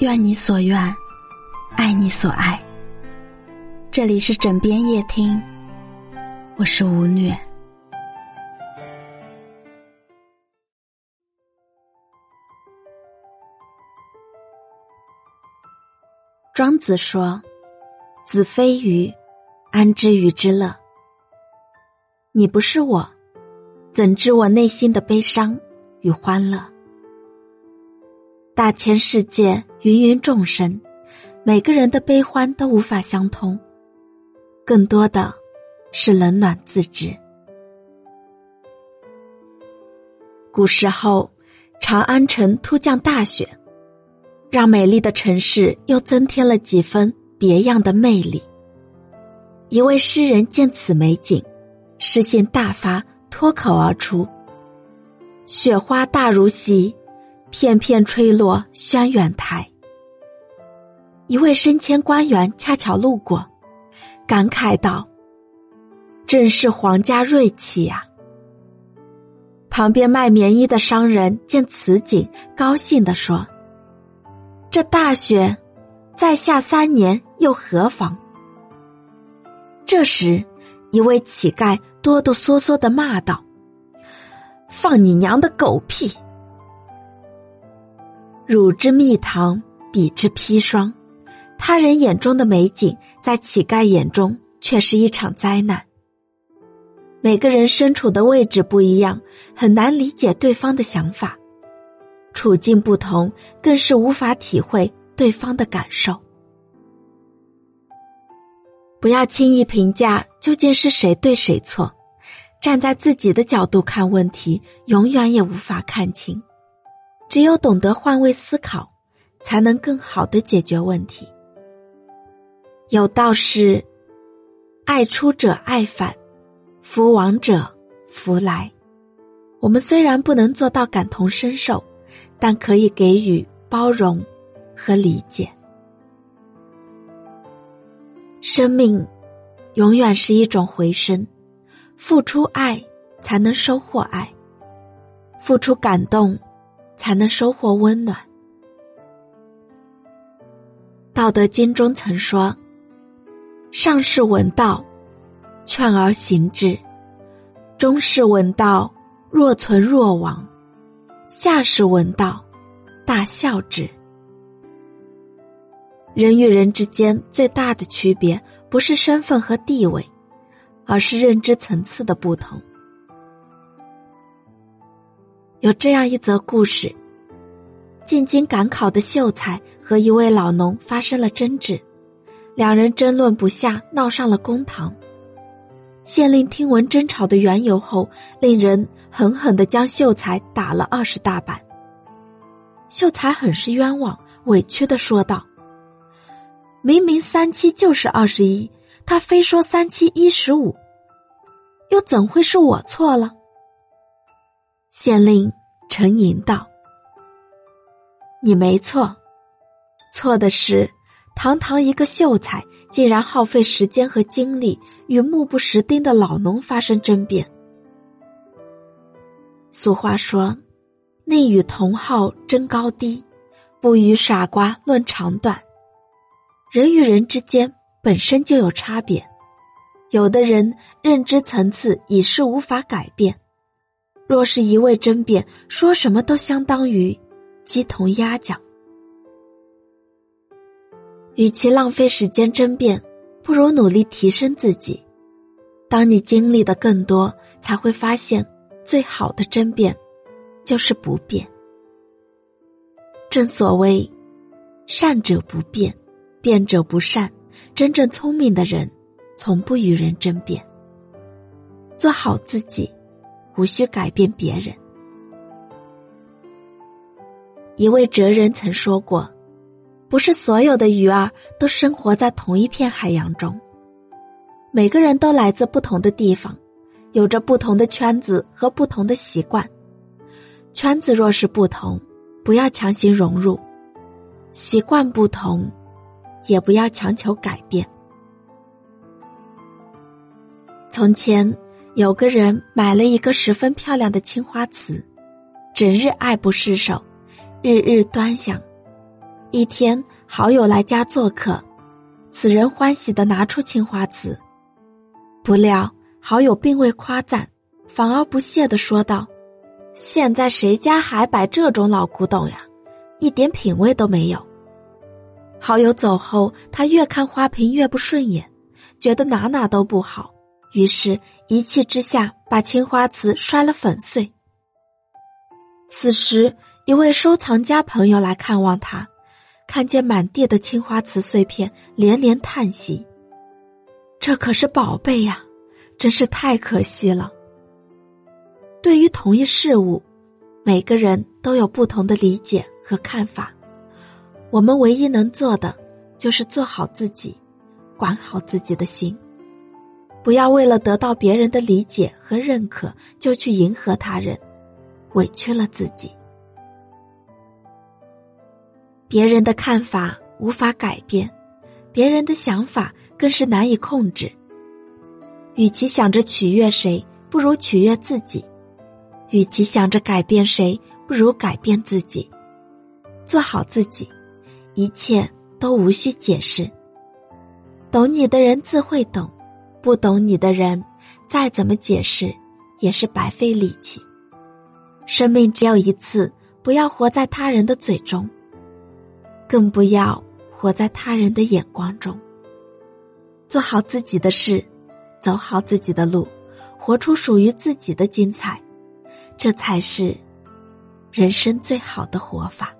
愿你所愿，爱你所爱。这里是枕边夜听，我是吴虐。庄子说：“子非鱼，安知鱼之乐？你不是我，怎知我内心的悲伤与欢乐？大千世界，芸芸众生，每个人的悲欢都无法相通，更多的是冷暖自知。古时候，长安城突降大雪。”让美丽的城市又增添了几分别样的魅力。一位诗人见此美景，诗兴大发，脱口而出：“雪花大如席，片片吹落轩辕台。”一位升迁官员恰巧路过，感慨道：“正是皇家瑞气呀！”旁边卖棉衣的商人见此景，高兴地说。这大雪，再下三年又何妨？这时，一位乞丐哆哆嗦嗦的骂道：“放你娘的狗屁！汝之蜜糖，彼之砒霜。他人眼中的美景，在乞丐眼中却是一场灾难。每个人身处的位置不一样，很难理解对方的想法。”处境不同，更是无法体会对方的感受。不要轻易评价究竟是谁对谁错，站在自己的角度看问题，永远也无法看清。只有懂得换位思考，才能更好的解决问题。有道是：“爱出者爱返，福往者福来。”我们虽然不能做到感同身受。但可以给予包容和理解。生命永远是一种回声，付出爱才能收获爱，付出感动才能收获温暖。道德经中曾说：“上士闻道，劝而行之；中士闻道，若存若亡。”下士闻道，大笑之。人与人之间最大的区别，不是身份和地位，而是认知层次的不同。有这样一则故事：进京赶考的秀才和一位老农发生了争执，两人争论不下，闹上了公堂。县令听闻争吵的缘由后，令人。狠狠的将秀才打了二十大板。秀才很是冤枉，委屈的说道：“明明三七就是二十一，他非说三七一十五，又怎会是我错了？”县令沉吟道：“你没错，错的是，堂堂一个秀才，竟然耗费时间和精力与目不识丁的老农发生争辩。”俗话说：“宁与同好争高低，不与傻瓜论长短。”人与人之间本身就有差别，有的人认知层次已是无法改变。若是一味争辩，说什么都相当于鸡同鸭讲。与其浪费时间争辩，不如努力提升自己。当你经历的更多，才会发现。最好的争辩，就是不变。正所谓，善者不变，辩者不善。真正聪明的人，从不与人争辩。做好自己，无需改变别人。一位哲人曾说过：“不是所有的鱼儿都生活在同一片海洋中，每个人都来自不同的地方。”有着不同的圈子和不同的习惯，圈子若是不同，不要强行融入；习惯不同，也不要强求改变。从前有个人买了一个十分漂亮的青花瓷，整日爱不释手，日日端详。一天，好友来家做客，此人欢喜的拿出青花瓷，不料好友并未夸赞，反而不屑的说道：“现在谁家还摆这种老古董呀？一点品味都没有。”好友走后，他越看花瓶越不顺眼，觉得哪哪都不好，于是一气之下把青花瓷摔了粉碎。此时，一位收藏家朋友来看望他。看见满地的青花瓷碎片，连连叹息：“这可是宝贝呀，真是太可惜了。”对于同一事物，每个人都有不同的理解和看法。我们唯一能做的，就是做好自己，管好自己的心，不要为了得到别人的理解和认可，就去迎合他人，委屈了自己。别人的看法无法改变，别人的想法更是难以控制。与其想着取悦谁，不如取悦自己；与其想着改变谁，不如改变自己。做好自己，一切都无需解释。懂你的人自会懂，不懂你的人，再怎么解释也是白费力气。生命只有一次，不要活在他人的嘴中。更不要活在他人的眼光中。做好自己的事，走好自己的路，活出属于自己的精彩，这才是人生最好的活法。